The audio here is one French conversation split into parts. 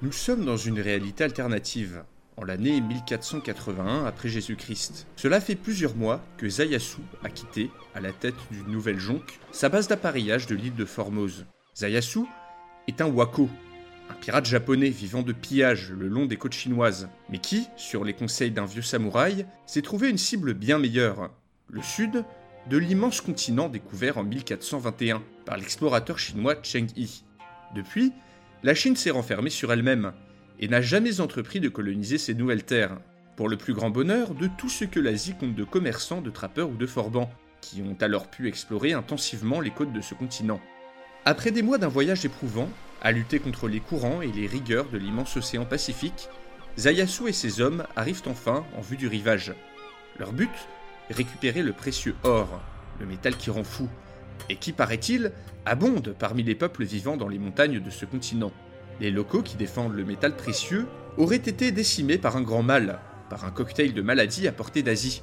Nous sommes dans une réalité alternative, en l'année 1481 après Jésus-Christ. Cela fait plusieurs mois que Zayasu a quitté, à la tête d'une nouvelle jonque, sa base d'appareillage de l'île de Formose. Zayasu est un wako, un pirate japonais vivant de pillage le long des côtes chinoises, mais qui, sur les conseils d'un vieux samouraï, s'est trouvé une cible bien meilleure, le sud de l'immense continent découvert en 1421 par l'explorateur chinois Cheng Yi. Depuis, la Chine s'est renfermée sur elle-même et n'a jamais entrepris de coloniser ces nouvelles terres, pour le plus grand bonheur de tout ce que l'Asie compte de commerçants, de trappeurs ou de forbans, qui ont alors pu explorer intensivement les côtes de ce continent. Après des mois d'un voyage éprouvant, à lutter contre les courants et les rigueurs de l'immense océan Pacifique, Zayasu et ses hommes arrivent enfin en vue du rivage. Leur but? Récupérer le précieux or, le métal qui rend fou, et qui, paraît-il, abonde parmi les peuples vivant dans les montagnes de ce continent. Les locaux qui défendent le métal précieux auraient été décimés par un grand mal, par un cocktail de maladies apporté d'Asie.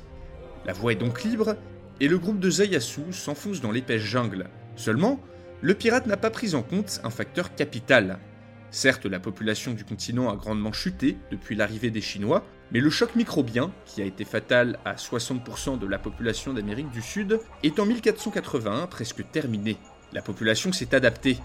La voie est donc libre, et le groupe de Zayasu s'enfonce dans l'épaisse jungle. Seulement, le pirate n'a pas pris en compte un facteur capital. Certes, la population du continent a grandement chuté depuis l'arrivée des Chinois, mais le choc microbien, qui a été fatal à 60% de la population d'Amérique du Sud, est en 1481 presque terminé. La population s'est adaptée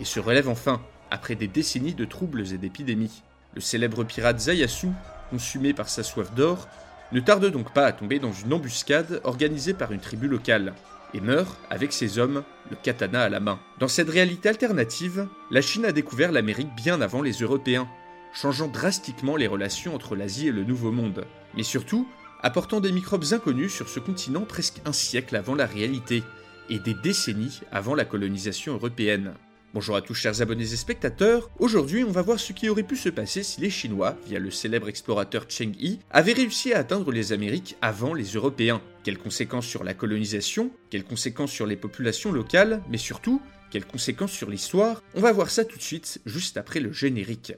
et se relève enfin après des décennies de troubles et d'épidémies. Le célèbre pirate Zayasu, consumé par sa soif d'or, ne tarde donc pas à tomber dans une embuscade organisée par une tribu locale, et meurt avec ses hommes, le katana à la main. Dans cette réalité alternative, la Chine a découvert l'Amérique bien avant les Européens, changeant drastiquement les relations entre l'Asie et le Nouveau Monde, mais surtout apportant des microbes inconnus sur ce continent presque un siècle avant la réalité, et des décennies avant la colonisation européenne. Bonjour à tous chers abonnés et spectateurs, aujourd'hui on va voir ce qui aurait pu se passer si les Chinois, via le célèbre explorateur Cheng Yi, avaient réussi à atteindre les Amériques avant les Européens. Quelles conséquences sur la colonisation, quelles conséquences sur les populations locales, mais surtout, quelles conséquences sur l'histoire? On va voir ça tout de suite, juste après le générique.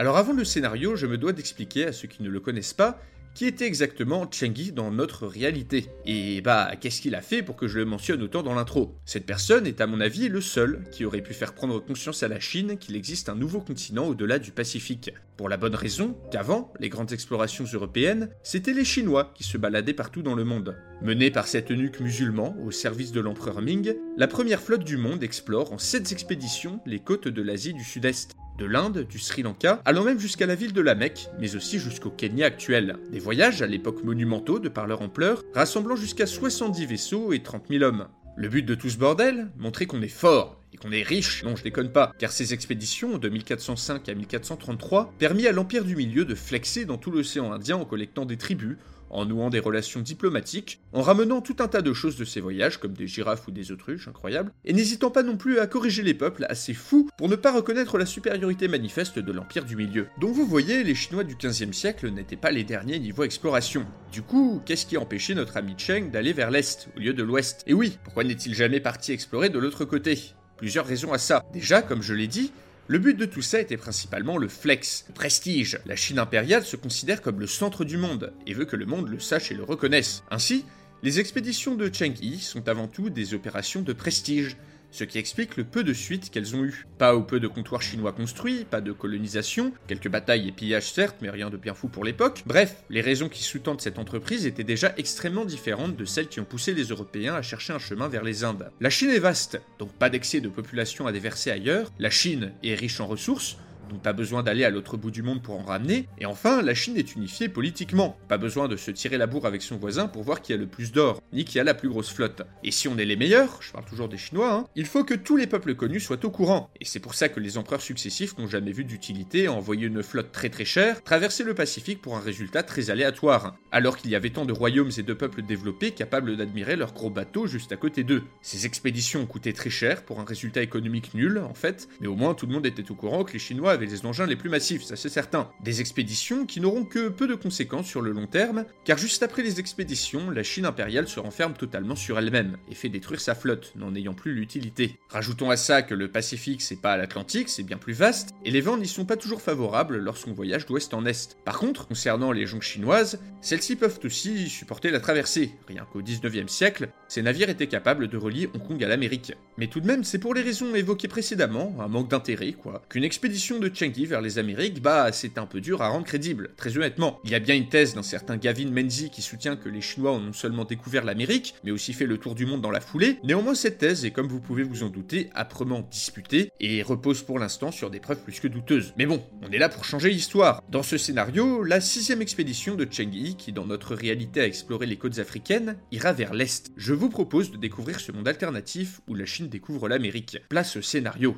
Alors avant le scénario, je me dois d'expliquer à ceux qui ne le connaissent pas qui était exactement Yi dans notre réalité. Et bah, qu'est-ce qu'il a fait pour que je le mentionne autant dans l'intro? Cette personne est à mon avis le seul qui aurait pu faire prendre conscience à la Chine qu'il existe un nouveau continent au-delà du Pacifique. Pour la bonne raison qu'avant, les grandes explorations européennes, c'était les Chinois qui se baladaient partout dans le monde. Menée par cette eunuque musulman au service de l'empereur Ming, la première flotte du monde explore en sept expéditions les côtes de l'Asie du Sud-Est de l'Inde, du Sri Lanka, allant même jusqu'à la ville de la Mecque, mais aussi jusqu'au Kenya actuel. Des voyages à l'époque monumentaux de par leur ampleur, rassemblant jusqu'à 70 vaisseaux et 30 000 hommes. Le but de tout ce bordel? Montrer qu'on est fort et qu'on est riche, non je déconne pas, car ces expéditions de 1405 à 1433 permis à l'Empire du Milieu de flexer dans tout l'océan Indien en collectant des tribus, en nouant des relations diplomatiques, en ramenant tout un tas de choses de ses voyages, comme des girafes ou des autruches, incroyables, et n'hésitant pas non plus à corriger les peuples assez fous pour ne pas reconnaître la supériorité manifeste de l'Empire du Milieu. Donc vous voyez, les Chinois du 15e siècle n'étaient pas les derniers niveau exploration. Du coup, qu'est-ce qui a empêché notre ami Cheng d'aller vers l'Est au lieu de l'Ouest? Et oui, pourquoi n'est-il jamais parti explorer de l'autre côté? Plusieurs raisons à ça. Déjà, comme je l'ai dit, le but de tout ça était principalement le flex, le prestige. La Chine impériale se considère comme le centre du monde et veut que le monde le sache et le reconnaisse. Ainsi, les expéditions de Cheng Yi sont avant tout des opérations de prestige, ce qui explique le peu de suites qu'elles ont eues. Pas ou peu de comptoirs chinois construits, pas de colonisation, quelques batailles et pillages certes, mais rien de bien fou pour l'époque. Bref, les raisons qui sous-tendent cette entreprise étaient déjà extrêmement différentes de celles qui ont poussé les Européens à chercher un chemin vers les Indes. La Chine est vaste, donc pas d'excès de population à déverser ailleurs, la Chine est riche en ressources, donc pas besoin d'aller à l'autre bout du monde pour en ramener. Et enfin, la Chine est unifiée politiquement, pas besoin de se tirer la bourre avec son voisin pour voir qui a le plus d'or, ni qui a la plus grosse flotte. Et si on est les meilleurs, je parle toujours des Chinois, hein, il faut que tous les peuples connus soient au courant. Et c'est pour ça que les empereurs successifs n'ont jamais vu d'utilité à envoyer une flotte très très chère traverser le Pacifique pour un résultat très aléatoire, alors qu'il y avait tant de royaumes et de peuples développés capables d'admirer leurs gros bateaux juste à côté d'eux. Ces expéditions coûté très cher pour un résultat économique nul, en fait, mais au moins tout le monde était au courant que les Chinois avaient les engins les plus massifs, ça c'est certain. Des expéditions qui n'auront que peu de conséquences sur le long terme, car juste après les expéditions, la Chine impériale se renferme totalement sur elle-même et fait détruire sa flotte, n'en ayant plus l'utilité. Rajoutons à ça que le Pacifique c'est pas l'Atlantique, c'est bien plus vaste, et les vents n'y sont pas toujours favorables lorsqu'on voyage d'ouest en est. Par contre, concernant les jonques chinoises, celles-ci peuvent aussi supporter la traversée. Rien qu'au 19e siècle, ces navires étaient capables de relier Hong Kong à l'Amérique. Mais tout de même, c'est pour les raisons évoquées précédemment, un manque d'intérêt quoi, qu'une expédition de Yi vers les Amériques, bah c'est un peu dur à rendre crédible, très honnêtement. Il y a bien une thèse d'un certain Gavin Menzies qui soutient que les Chinois ont non seulement découvert l'Amérique, mais aussi fait le tour du monde dans la foulée. Néanmoins, cette thèse est, comme vous pouvez vous en douter, âprement disputée et repose pour l'instant sur des preuves plus que douteuses. Mais bon, on est là pour changer l'histoire. Dans ce scénario, la sixième expédition de Cheng Yi, qui dans notre réalité a exploré les côtes africaines, ira vers l'Est. Je vous propose de découvrir ce monde alternatif où la Chine découvre l'Amérique. Place scénario.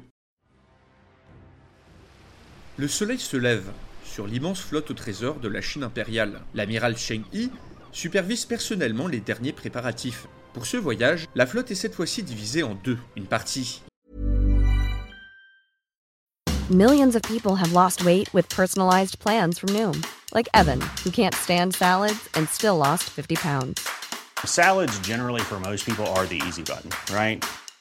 Le soleil se lève sur l'immense flotte au trésor de la Chine impériale. L'amiral Cheng Yi supervise personnellement les derniers préparatifs. Pour ce voyage, la flotte est cette fois-ci divisée en deux. Une partie Millions of people have lost weight with personalized plans from Noom, like Evan, who can't stand salads and still lost 50 pounds. Salads, generally, for most people, are the easy button, right?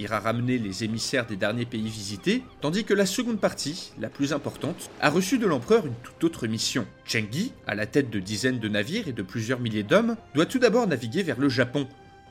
Ira ramener les émissaires des derniers pays visités, tandis que la seconde partie, la plus importante, a reçu de l'empereur une toute autre mission. Yi, à la tête de dizaines de navires et de plusieurs milliers d'hommes, doit tout d'abord naviguer vers le Japon,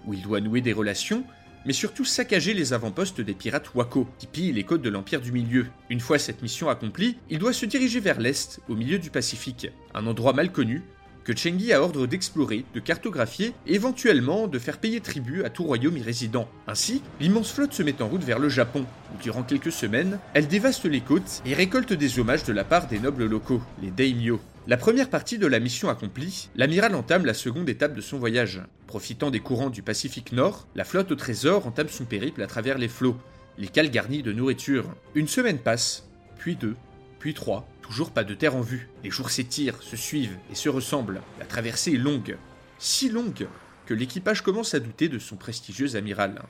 où il doit nouer des relations mais surtout saccager les avant-postes des pirates Wako, qui pillent les côtes de l'Empire du Milieu. Une fois cette mission accomplie, il doit se diriger vers l'est, au milieu du Pacifique, un endroit mal connu, que Chengi a ordre d'explorer, de cartographier et éventuellement de faire payer tribut à tout royaume y résident. Ainsi, l'immense flotte se met en route vers le Japon, où durant quelques semaines, elle dévaste les côtes et récolte des hommages de la part des nobles locaux, les daimyo. La première partie de la mission accomplie, l'amiral entame la seconde étape de son voyage. Profitant des courants du Pacifique Nord, la flotte au trésor entame son périple à travers les flots, les cales garnis de nourriture. Une semaine passe, puis deux, puis trois, toujours pas de terre en vue. Les jours s'étirent, se suivent et se ressemblent. La traversée est longue, si longue que l'équipage commence à douter de son prestigieux amiral.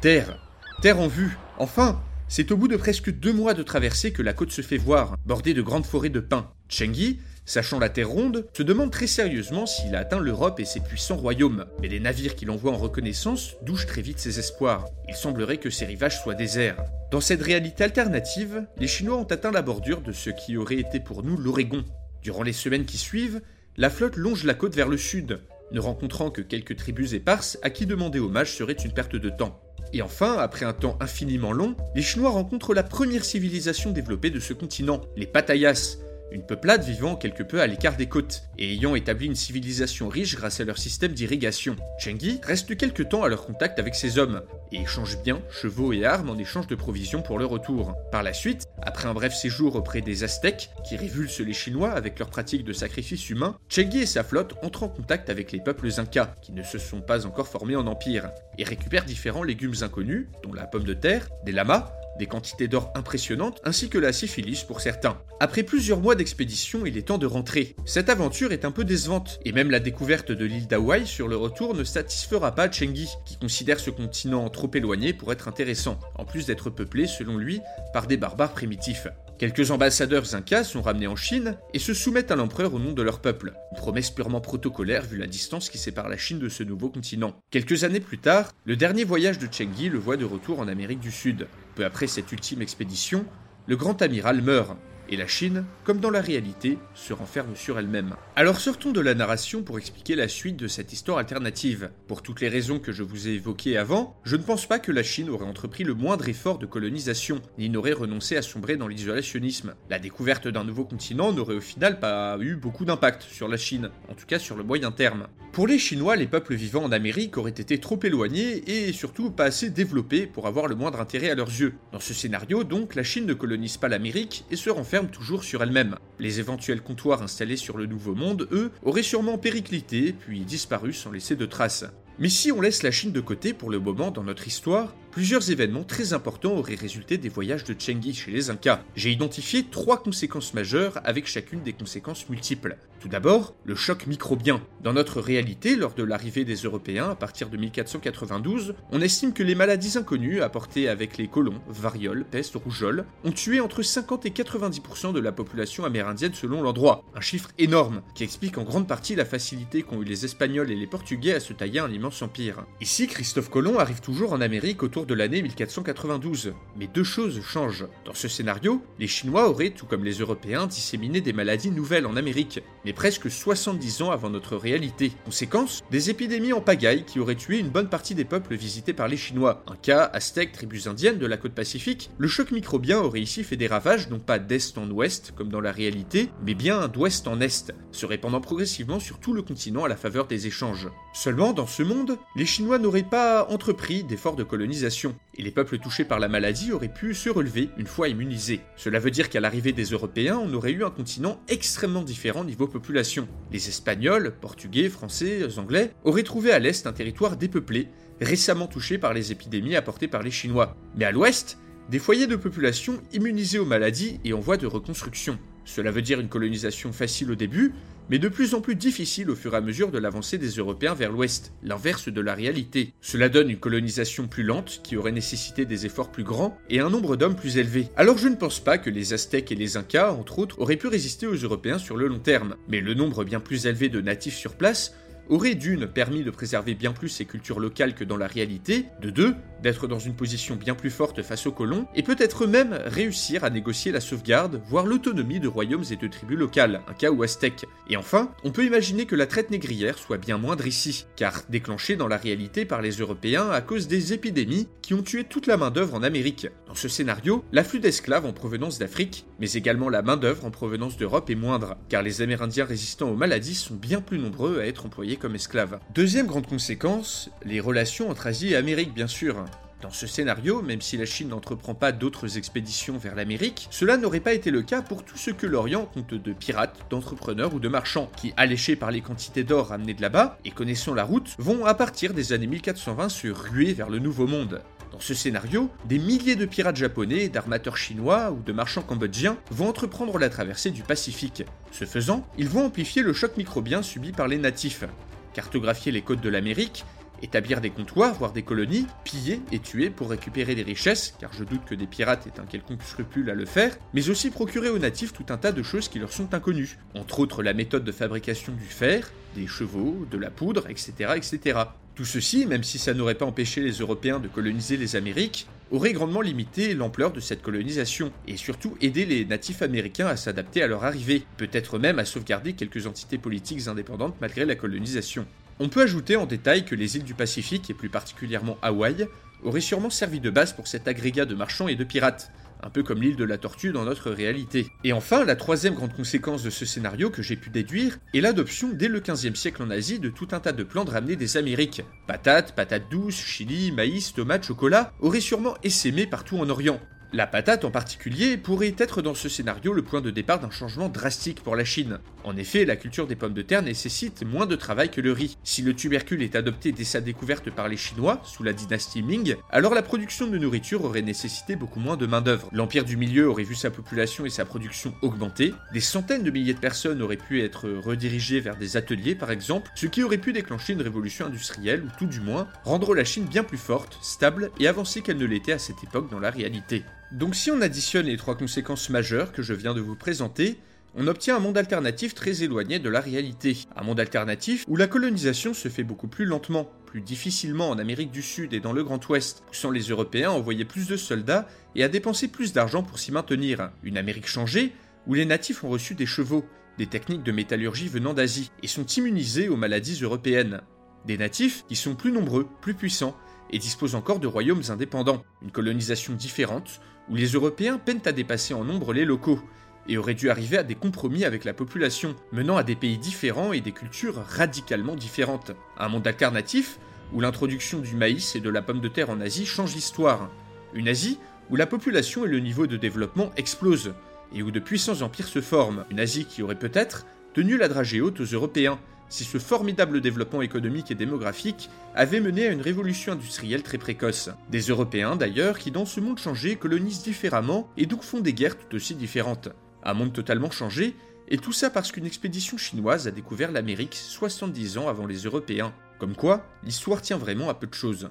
Terre, terre en vue, enfin c'est au bout de presque deux mois de traversée que la côte se fait voir, bordée de grandes forêts de pins. Chengi, sachant la terre ronde, se demande très sérieusement s'il a atteint l'Europe et ses puissants royaumes. Mais les navires qu'il envoie en reconnaissance douchent très vite ses espoirs. Il semblerait que ses rivages soient déserts. Dans cette réalité alternative, les Chinois ont atteint la bordure de ce qui aurait été pour nous l'Oregon. Durant les semaines qui suivent, la flotte longe la côte vers le sud, ne rencontrant que quelques tribus éparses à qui demander hommage serait une perte de temps. Et enfin, après un temps infiniment long, les Chinois rencontrent la première civilisation développée de ce continent, les Patayas, une peuplade vivant quelque peu à l'écart des côtes, et ayant établi une civilisation riche grâce à leur système d'irrigation. Chengi reste quelque temps à leur contact avec ces hommes, et échange bien chevaux et armes en échange de provisions pour le retour. Par la suite, après un bref séjour auprès des Aztèques, qui révulsent les Chinois avec leur pratique de sacrifice humain, Chengi et sa flotte entrent en contact avec les peuples incas, qui ne se sont pas encore formés en empire, et récupèrent différents légumes inconnus, dont la pomme de terre, des lamas, des quantités d'or impressionnantes, ainsi que la syphilis pour certains. Après plusieurs mois d'expédition, il est temps de rentrer. Cette aventure est un peu décevante, et même la découverte de l'île d'Hawaï sur le retour ne satisfera pas Chengi, qui considère ce continent trop éloigné pour être intéressant, en plus d'être peuplé, selon lui, par des barbares primitifs. Quelques ambassadeurs incas sont ramenés en Chine et se soumettent à l'empereur au nom de leur peuple, une promesse purement protocolaire vu la distance qui sépare la Chine de ce nouveau continent. Quelques années plus tard, le dernier voyage de Chengi le voit de retour en Amérique du Sud. Après cette ultime expédition, le grand amiral meurt, et la Chine, comme dans la réalité, se renferme sur elle-même. Alors sortons de la narration pour expliquer la suite de cette histoire alternative. Pour toutes les raisons que je vous ai évoquées avant, je ne pense pas que la Chine aurait entrepris le moindre effort de colonisation, ni n'aurait renoncé à sombrer dans l'isolationnisme. La découverte d'un nouveau continent n'aurait au final pas eu beaucoup d'impact sur la Chine, en tout cas sur le moyen terme. Pour les Chinois, les peuples vivant en Amérique auraient été trop éloignés et surtout pas assez développés pour avoir le moindre intérêt à leurs yeux. Dans ce scénario, donc, la Chine ne colonise pas l'Amérique et se renferme toujours sur elle-même. Les éventuels comptoirs installés sur le Nouveau Monde, eux, auraient sûrement périclité, puis disparu sans laisser de traces. Mais si on laisse la Chine de côté pour le moment dans notre histoire, plusieurs événements très importants auraient résulté des voyages de Chengi chez les Incas. J'ai identifié trois conséquences majeures avec chacune des conséquences multiples. Tout d'abord, le choc microbien. Dans notre réalité, lors de l'arrivée des Européens à partir de 1492, on estime que les maladies inconnues apportées avec les colons, variole, peste, rougeole, ont tué entre 50 et 90% de la population amérindienne selon l'endroit. Un chiffre énorme, qui explique en grande partie la facilité qu'ont eu les Espagnols et les Portugais à se tailler un immense empire. Ici, Christophe Colomb arrive toujours en Amérique autour de l'année 1492. Mais deux choses changent. Dans ce scénario, les Chinois auraient, tout comme les Européens, disséminé des maladies nouvelles en Amérique, mais presque 70 ans avant notre réalité. Conséquence, des épidémies en pagaille qui auraient tué une bonne partie des peuples visités par les Chinois. Un cas, Aztèques, tribus indiennes de la côte pacifique, le choc microbien aurait ici fait des ravages non pas d'est en ouest, comme dans la réalité, mais bien d'ouest en est, se répandant progressivement sur tout le continent à la faveur des échanges. Seulement, dans ce monde, les Chinois n'auraient pas entrepris d'efforts de colonisation, et les peuples touchés par la maladie auraient pu se relever une fois immunisés. Cela veut dire qu'à l'arrivée des Européens, on aurait eu un continent extrêmement différent niveau population. Les Espagnols, Portugais, Français, Anglais auraient trouvé à l'est un territoire dépeuplé, récemment touché par les épidémies apportées par les Chinois. Mais à l'ouest, des foyers de population immunisés aux maladies et en voie de reconstruction. Cela veut dire une colonisation facile au début, mais de plus en plus difficile au fur et à mesure de l'avancée des Européens vers l'ouest, l'inverse de la réalité. Cela donne une colonisation plus lente, qui aurait nécessité des efforts plus grands, et un nombre d'hommes plus élevé. Alors je ne pense pas que les Aztèques et les Incas, entre autres, auraient pu résister aux Européens sur le long terme, mais le nombre bien plus élevé de natifs sur place aurait d'une permis de préserver bien plus ces cultures locales que dans la réalité, de deux, d'être dans une position bien plus forte face aux colons, et peut-être même réussir à négocier la sauvegarde, voire l'autonomie de royaumes et de tribus locales, un cas ou aztèque. Et enfin, on peut imaginer que la traite négrière soit bien moindre ici, car déclenchée dans la réalité par les Européens à cause des épidémies qui ont tué toute la main-d'œuvre en Amérique. Dans ce scénario, l'afflux d'esclaves en provenance d'Afrique, mais également la main-d'œuvre en provenance d'Europe est moindre, car les Amérindiens résistants aux maladies sont bien plus nombreux à être employés comme esclaves. Deuxième grande conséquence, les relations entre Asie et Amérique bien sûr. Dans ce scénario, même si la Chine n'entreprend pas d'autres expéditions vers l'Amérique, cela n'aurait pas été le cas pour tout ce que l'Orient compte de pirates, d'entrepreneurs ou de marchands, qui, alléchés par les quantités d'or ramenées de là-bas, et connaissant la route, vont à partir des années 1420 se ruer vers le Nouveau Monde. Dans ce scénario, des milliers de pirates japonais, d'armateurs chinois ou de marchands cambodgiens vont entreprendre la traversée du Pacifique. Ce faisant, ils vont amplifier le choc microbien subi par les natifs, cartographier les côtes de l'Amérique, établir des comptoirs, voire des colonies, piller et tuer pour récupérer des richesses, car je doute que des pirates aient un quelconque scrupule à le faire, mais aussi procurer aux natifs tout un tas de choses qui leur sont inconnues, entre autres la méthode de fabrication du fer, des chevaux, de la poudre, etc. etc. Tout ceci, même si ça n'aurait pas empêché les Européens de coloniser les Amériques, aurait grandement limité l'ampleur de cette colonisation, et surtout aidé les natifs américains à s'adapter à leur arrivée, peut-être même à sauvegarder quelques entités politiques indépendantes malgré la colonisation. On peut ajouter en détail que les îles du Pacifique, et plus particulièrement Hawaï, auraient sûrement servi de base pour cet agrégat de marchands et de pirates, un peu comme l'île de la Tortue dans notre réalité. Et enfin, la troisième grande conséquence de ce scénario que j'ai pu déduire est l'adoption dès le 15e siècle en Asie de tout un tas de plans de ramener des Amériques. Patates, patates douces, chili, maïs, tomates, chocolat auraient sûrement essaimé partout en Orient. La patate en particulier pourrait être dans ce scénario le point de départ d'un changement drastique pour la Chine. En effet, la culture des pommes de terre nécessite moins de travail que le riz. Si le tubercule est adopté dès sa découverte par les Chinois, sous la dynastie Ming, alors la production de nourriture aurait nécessité beaucoup moins de main-d'œuvre. L'Empire du Milieu aurait vu sa population et sa production augmenter, des centaines de milliers de personnes auraient pu être redirigées vers des ateliers par exemple, ce qui aurait pu déclencher une révolution industrielle ou tout du moins rendre la Chine bien plus forte, stable et avancée qu'elle ne l'était à cette époque dans la réalité. Donc si on additionne les trois conséquences majeures que je viens de vous présenter, on obtient un monde alternatif très éloigné de la réalité. Un monde alternatif où la colonisation se fait beaucoup plus lentement, plus difficilement en Amérique du Sud et dans le Grand Ouest, poussant les Européens à envoyer plus de soldats et à dépenser plus d'argent pour s'y maintenir. Une Amérique changée où les natifs ont reçu des chevaux, des techniques de métallurgie venant d'Asie, et sont immunisés aux maladies européennes. Des natifs qui sont plus nombreux, plus puissants, et disposent encore de royaumes indépendants. Une colonisation différente, où les Européens peinent à dépasser en nombre les locaux, et auraient dû arriver à des compromis avec la population, menant à des pays différents et des cultures radicalement différentes. Un monde alternatif, où l'introduction du maïs et de la pomme de terre en Asie change l'histoire. Une Asie où la population et le niveau de développement explosent, et où de puissants empires se forment. Une Asie qui aurait peut-être tenu la dragée haute aux Européens, si ce formidable développement économique et démographique avait mené à une révolution industrielle très précoce. Des Européens d'ailleurs qui dans ce monde changé colonisent différemment et donc font des guerres tout aussi différentes. Un monde totalement changé, et tout ça parce qu'une expédition chinoise a découvert l'Amérique 70 ans avant les Européens. Comme quoi, l'histoire tient vraiment à peu de choses.